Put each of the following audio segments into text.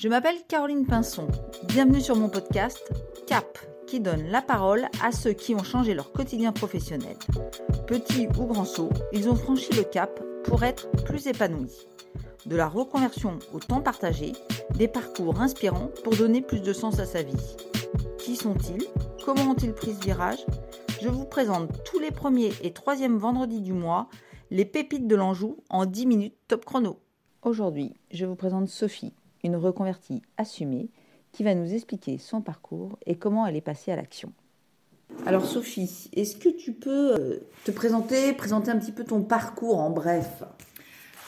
Je m'appelle Caroline Pinson. Bienvenue sur mon podcast CAP, qui donne la parole à ceux qui ont changé leur quotidien professionnel. Petits ou grands sauts, ils ont franchi le cap pour être plus épanouis. De la reconversion au temps partagé, des parcours inspirants pour donner plus de sens à sa vie. Qui sont-ils? Comment ont-ils pris ce virage? Je vous présente tous les premiers et troisièmes vendredis du mois les pépites de l'Anjou en 10 minutes top chrono. Aujourd'hui, je vous présente Sophie, une reconvertie assumée qui va nous expliquer son parcours et comment elle est passée à l'action. Alors Sophie, est-ce que tu peux euh, te présenter, présenter un petit peu ton parcours en bref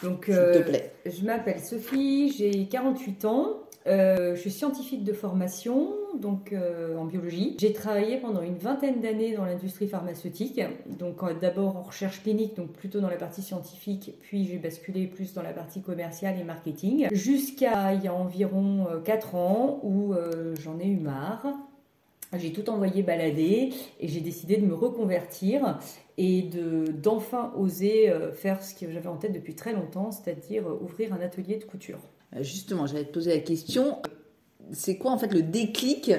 Donc, S'il te euh, plaît? je m'appelle Sophie, j'ai 48 ans, euh, je suis scientifique de formation, donc euh, en biologie. J'ai travaillé pendant une vingtaine d'années dans l'industrie pharmaceutique, donc euh, d'abord en recherche clinique, donc plutôt dans la partie scientifique, puis j'ai basculé plus dans la partie commerciale et marketing, jusqu'à il y a environ 4 ans où euh, j'en ai eu marre. J'ai tout envoyé balader et j'ai décidé de me reconvertir et de d'enfin oser euh, faire ce que j'avais en tête depuis très longtemps, c'est-à-dire euh, ouvrir un atelier de couture. Euh, Justement, j'allais te poser la question. C'est quoi en fait le déclic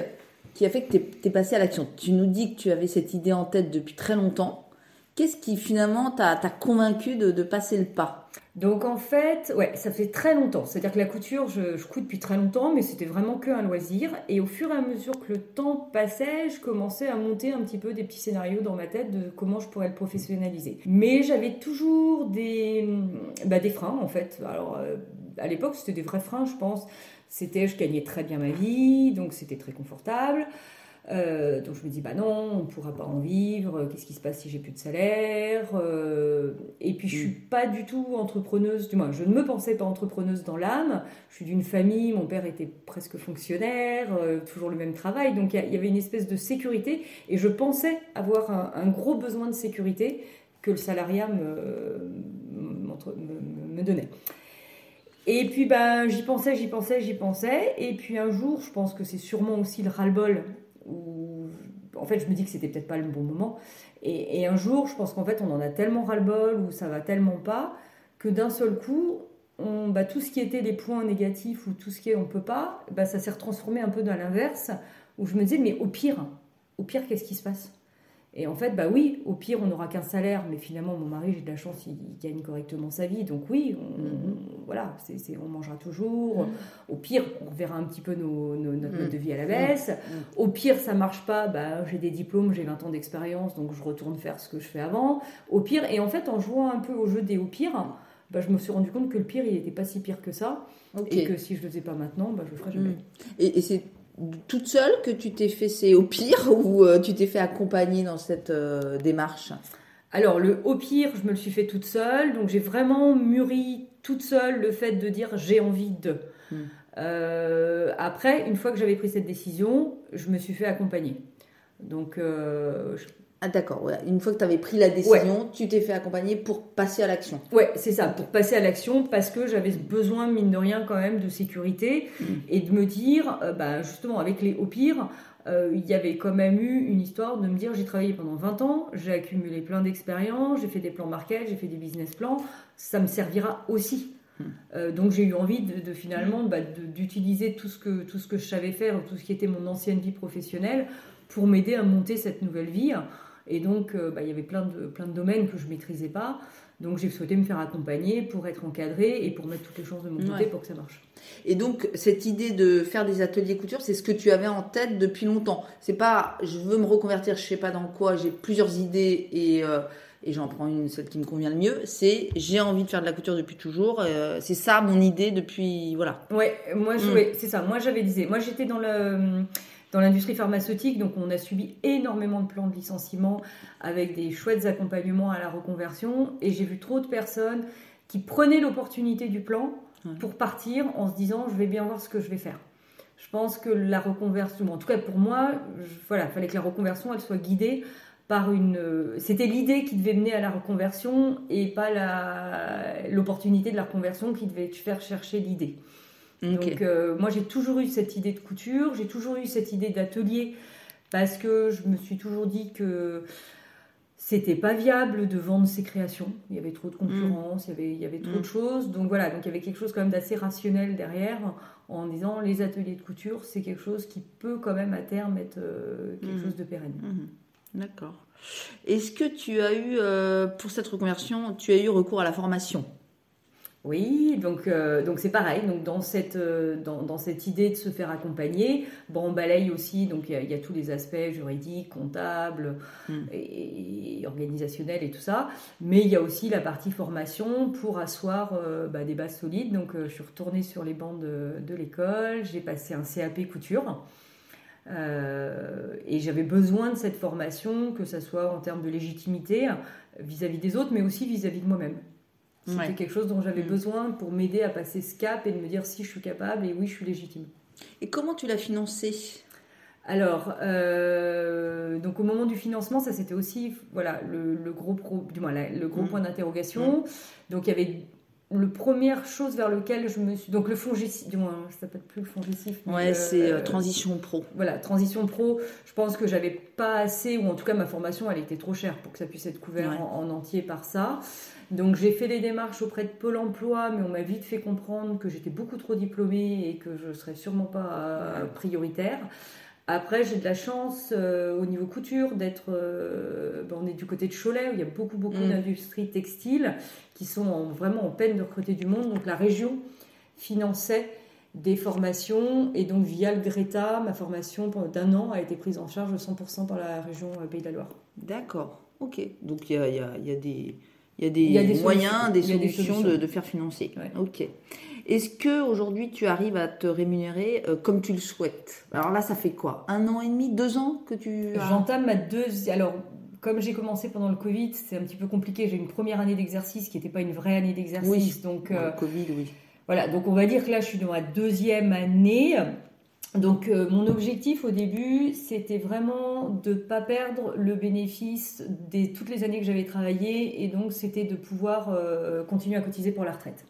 qui a fait que tu es, passé à l'action? Tu nous dis que tu avais cette idée en tête depuis très longtemps. Qu'est-ce qui finalement t'a convaincu de, de passer le pas? Donc en fait, ouais, ça fait très longtemps. C'est-à-dire que la couture, je, je couds depuis très longtemps, mais c'était vraiment que un loisir. Et au fur et à mesure que le temps passait, je commençais à monter un petit peu des petits scénarios dans ma tête de comment je pourrais le professionnaliser. Mais j'avais toujours des, bah, des freins en fait. Alors euh, à l'époque, c'était des vrais freins, je pense. C'était, je gagnais très bien ma vie, donc c'était très confortable. Euh, donc je me dis bah non, on ne pourra pas en vivre. Qu'est-ce qui se passe si j'ai plus de salaire Euh, Et puis je suis pas du tout entrepreneuse. Du moins, je ne me pensais pas entrepreneuse dans l'âme. Je suis d'une famille. Mon père était presque fonctionnaire, euh, toujours le même travail. Donc il y avait une espèce de sécurité. Et je pensais avoir un, un gros besoin de sécurité que le salariat me- me donnait. Et puis ben, j'y pensais, j'y pensais, j'y pensais. Et puis un jour, je pense que c'est sûrement aussi le ras-le-bol où en fait je me dis que c'était peut-être pas le bon moment. Et, et un jour, je pense qu'en fait on en a tellement ras-le-bol ou ça va tellement pas que d'un seul coup, on, bah, tout ce qui était les points négatifs ou tout ce qui est on peut pas, bah, ça s'est retransformé un peu dans l'inverse où je me disais mais au pire, au pire qu'est-ce qui se passe? Et en fait, bah oui, au pire, on n'aura qu'un salaire, mais finalement, mon mari, j'ai de la chance, il, il gagne correctement sa vie. Donc oui, on, Mhm. voilà, c'est- on mangera toujours. Au pire, on verra un petit peu nos, nos- notre Mhm. mode de vie à la baisse. Au pire, ça marche pas, bah, j'ai des diplômes, j'ai 20 ans d'expérience, donc je retourne faire ce que je fais avant. Au pire, et en fait, en jouant un peu au jeu des au pire, bah, je me suis rendu compte que le pire, il n'était pas si pire que ça. Et que si je le faisais pas maintenant, bah, je le ferais jamais. Et, et c'est toute seule que tu t'es fait c'est au pire ou euh, tu t'es fait accompagner dans cette euh, démarche? Alors, le au pire, je me le suis fait toute seule. Donc, j'ai vraiment mûri toute seule le fait de dire j'ai envie de. Hmm. Euh, après, une fois que j'avais pris cette décision, je me suis fait accompagner. Donc, je- Ah d'accord, ouais. une fois que tu avais pris la décision, tu t'es fait accompagner pour passer à l'action. ouais, c'est ça, pour passer à l'action, parce que j'avais besoin, mine de rien, quand même, de sécurité Hmm. et de me dire, euh, bah, justement, avec les au pire, euh, il y avait quand même eu une histoire de me dire j'ai travaillé pendant 20 ans, j'ai accumulé plein d'expériences, j'ai fait des plans market, j'ai fait des business plans, ça me servira aussi. Hmm. Euh, donc j'ai eu envie de, de finalement bah, de- d'utiliser tout ce que tout ce que je savais faire, tout ce qui était mon ancienne vie professionnelle, pour m'aider à monter cette nouvelle vie. Et donc euh, bah, il y avait plein de plein de domaines que je maîtrisais pas. Donc j'ai souhaité me faire accompagner pour être encadrée et pour mettre toutes les chances de mon côté Ouais. pour que ça marche. Et donc cette idée de faire des ateliers couture, c'est ce que tu avais en tête depuis longtemps. C'est pas je veux me reconvertir, je sais pas dans quoi, j'ai plusieurs idées et euh, et j'en prends une celle qui me convient le mieux. C'est j'ai envie de faire de la couture depuis toujours. euh, c'est ça mon idée depuis voilà. Ouais, moi, je- Mm. ouais, c'est ça. Moi, j'avais disé. Moi, j'étais dans le dans l'industrie pharmaceutique, donc on a subi énormément de plans de licenciement avec des chouettes accompagnements à la reconversion, et j'ai vu trop de personnes qui prenaient l'opportunité du plan Ouais. pour partir en se disant je vais bien voir ce que je vais faire. Je pense que la reconversion, en tout cas pour moi, je- voilà, fallait que la reconversion elle soit guidée par une. euh, C'était l'idée qui devait mener à la reconversion et pas l'opportunité de la reconversion qui devait te faire chercher l'idée. Donc euh, moi j'ai toujours eu cette idée de couture, j'ai toujours eu cette idée d'atelier parce que je me suis toujours dit que c'était pas viable de vendre ses créations. Il y avait trop de concurrence, il, y avait, il y avait trop Mm. de choses. Donc voilà, donc il y avait quelque chose quand même d'assez rationnel derrière en disant les ateliers de couture, c'est quelque chose qui peut quand même à terme être quelque Mhm. chose de pérenne. D'accord. Est-ce que tu as eu, euh, pour cette reconversion, tu as eu recours à la formation? Oui, donc euh, donc c'est pareil. Donc dans cette euh, dans, dans cette idée de se faire accompagner, bon, on balaye aussi. Donc il y, a- il y a tous les aspects juridiques, comptables Mm. et, et organisationnels et tout ça. Mais il y a aussi la partie formation pour asseoir euh, bah, des bases solides. Donc je suis retournée sur les bancs de, de l'école. J'ai passé un CAP couture. Euh, et j'avais besoin de cette formation, que ce soit en termes de légitimité vis-à-vis des autres, mais aussi vis-à-vis de moi-même. C'était Ouais. quelque chose dont j'avais Mm. besoin pour m'aider à passer ce cap et de me dire si je suis capable et oui, je suis légitime. Et comment tu l'as financé? Alors, euh, donc au moment du financement, ça c'était aussi voilà le, le gros pro- du moins la- le gros Mm. point d'interrogation. Donc il y avait le première chose vers lequel je me suis donc le fongicide, du moins ça s'appelle plus le fongicide. Ouais, c'est euh, euh, Transition Pro. voilà, transition pro, je pense que j'avais pas assez, ou en tout cas ma formation, elle était trop chère pour que ça puisse être couvert Ouais. en, en entier par ça. Donc j'ai fait les démarches auprès de Pôle Emploi, mais on m'a vite fait comprendre que j'étais beaucoup trop diplômée et que je serais sûrement pas euh, prioritaire. Après, j'ai de la chance euh, au niveau couture d'être. euh, ben, on est du côté de Cholet où il y a beaucoup, beaucoup Mm. d'industries textiles qui sont en- vraiment en peine de recruter du monde. Donc la région finançait des formations et donc via le Greta, ma formation d'un an a été prise en charge 100% par la région euh, Pays de la Loire. D'accord. Ok. Donc il y a, il y a- il y a des, y a moyens, solutions. des solutions, solutions. de, de faire financer. Ouais. Ok. Est-ce que aujourd'hui tu arrives à te rémunérer euh, comme tu le souhaites? Alors là, ça fait quoi? Un an et demi, deux ans que tu as? J'entame ma deuxième. Alors, comme j'ai commencé pendant le Covid, c'est un petit peu compliqué. J'ai une première année d'exercice qui n'était pas une vraie année d'exercice. Oui. Donc, euh, le Covid, oui. Voilà, donc on va dire que là, je suis dans ma deuxième année. Donc euh, mon objectif au début, c'était vraiment de ne pas perdre le bénéfice de toutes les années que j'avais travaillé et donc c'était de pouvoir euh, continuer à cotiser pour la retraite.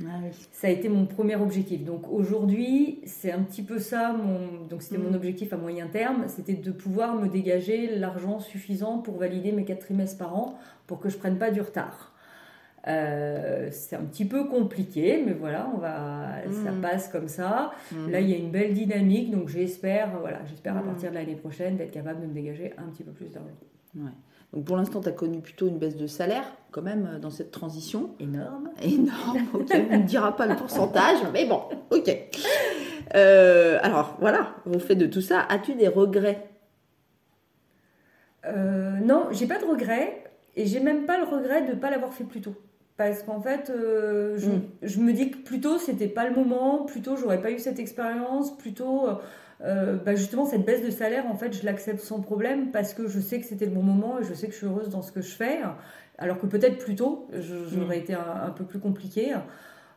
Ah oui. Ça a été mon premier objectif. Donc aujourd'hui, c'est un petit peu ça, mon... donc c'était mon objectif à moyen terme, c'était de pouvoir me dégager l'argent suffisant pour valider mes quatre trimestres par an pour que je prenne pas du retard. Euh, c'est un petit peu compliqué, mais voilà, on va, ça Mhm. passe comme ça. Mhm. Là, il y a une belle dynamique, donc j'espère, voilà, j'espère à partir de l'année prochaine d'être capable de me dégager un petit peu plus d'argent. Ouais. Donc pour l'instant, tu as connu plutôt une baisse de salaire, quand même, euh, dans cette transition. Énorme. Énorme, ok, on ne dira pas le pourcentage, mais bon, ok. Euh, alors voilà, au fait de tout ça, as-tu des regrets? Euh, non, j'ai pas de regret et j'ai même pas le regret de ne pas l'avoir fait plus tôt. Parce qu'en fait, euh, je, Mm. je me dis que plus tôt c'était pas le moment, plus tôt j'aurais pas eu cette expérience, plus tôt euh, euh, bah, justement cette baisse de salaire, en fait, je l'accepte sans problème parce que je sais que c'était le bon moment et je sais que je suis heureuse dans ce que je fais. Alors que peut-être plus tôt, je- j'aurais été un, un peu plus compliqué.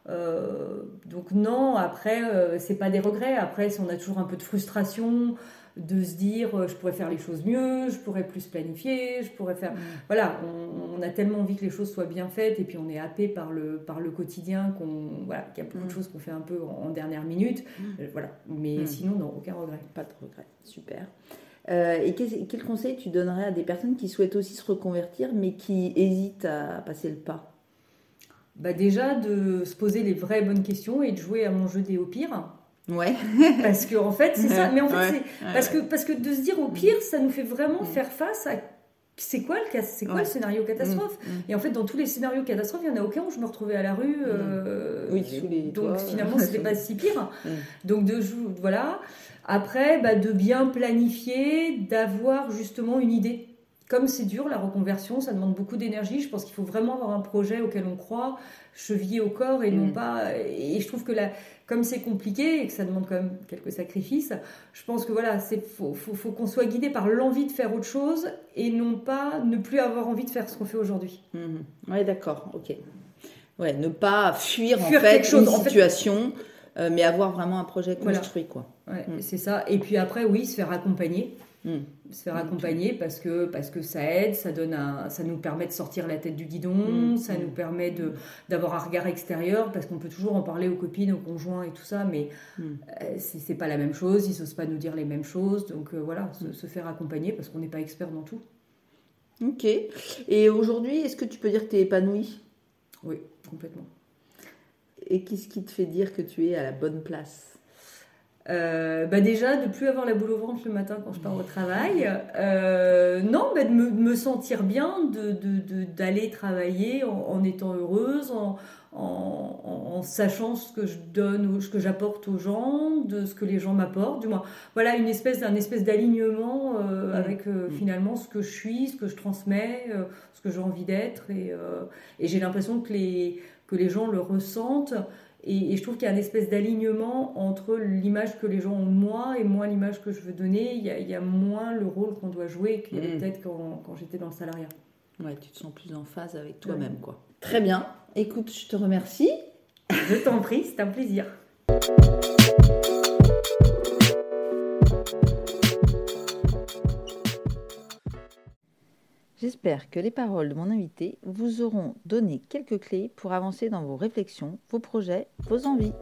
Euh, donc non, après, c'est pas des regrets. Après, si on a toujours un peu de frustration, de se dire, euh, je pourrais faire les choses mieux, je pourrais plus planifier, je pourrais faire... Voilà, on, on a tellement envie que les choses soient bien faites et puis on est happé par le, par le quotidien, qu'on, voilà, qu'il y a beaucoup Mm. de choses qu'on fait un peu en, en dernière minute. Mm. Euh, voilà, mais Mm. sinon, non, aucun regret. Pas de regrets, super. Euh, et quel, quel conseil tu donnerais à des personnes qui souhaitent aussi se reconvertir, mais qui hésitent à passer le pas? Bah déjà, de se poser les vraies bonnes questions et de jouer à mon jeu des au pire. Ouais. Parce que en fait, c'est ça. Mais en fait, Ouais. c'est parce que parce que de se dire au pire, ça nous fait vraiment faire face à c'est quoi le cas, c'est quoi Ouais. le scénario catastrophe. Mm, Et en fait, dans tous les scénarios catastrophes, il n'y en a aucun où je me retrouvais à la rue. euh, Oui, sous les donc toits. finalement, c'était pas si pire. Mm. Donc de voilà. Après, bah, de bien planifier, d'avoir justement une idée. Comme c'est dur la reconversion, ça demande beaucoup d'énergie. Je pense qu'il faut vraiment avoir un projet auquel on croit, chevillé au corps et non Mm. pas. Et je trouve que là, comme c'est compliqué et que ça demande quand même quelques sacrifices, je pense que voilà, c'est faut, faut, faut qu'on soit guidé par l'envie de faire autre chose et non pas ne plus avoir envie de faire ce qu'on fait aujourd'hui. Mhm. Ouais, d'accord, ok. Ouais, ne pas fuir, Fuir en fait chose, une en fait. situation, euh, mais avoir vraiment un projet Voilà. construit, quoi. Ouais, Mm. c'est ça. Et puis après, oui, se faire accompagner. Mm. Se faire accompagner parce que, parce que ça aide, ça, donne un, ça nous permet de sortir la tête du guidon, Mm. ça Mm. nous permet de, d'avoir un regard extérieur parce qu'on peut toujours en parler aux copines, aux conjoints et tout ça, mais Mm. euh, c'est, c'est pas la même chose, ils n'osent pas nous dire les mêmes choses. Donc euh, voilà, se, se faire accompagner parce qu'on n'est pas expert dans tout. Ok. Et aujourd'hui, est-ce que tu peux dire que tu es épanouie? Oui, complètement. Et qu'est-ce qui te fait dire que tu es à la bonne place? Bah déjà de plus avoir la boule au ventre le matin quand je pars au travail. non, bah de, me, sentir bien, d'aller de, travailler en, étant heureuse, en, en, sachant ce que je donne, ce que j'apporte aux gens, de ce que les gens m'apportent, du moins. Voilà, une espèce d'un espèce d'alignement euh, mmh. avec euh, mmh. finalement ce que je suis, ce que je transmets, euh, ce que j'ai envie d'être. Et, et j'ai l'impression que les, que les gens le ressentent. Et, je trouve qu'il y a une espèce d'alignement entre l'image que les gens ont de moi et moi l'image que je veux donner. Il y a, il y a moins le rôle qu'on doit jouer qu'il y avait mmh. peut-être quand, quand j'étais dans le salariat. Ouais, tu te sens plus en phase avec toi-même, quoi. Très bien. Écoute, je te remercie. Je t'en prie, c'est un plaisir. J'espère que les paroles de mon invité vous auront donné quelques clés pour avancer dans vos réflexions, vos projets, vos envies.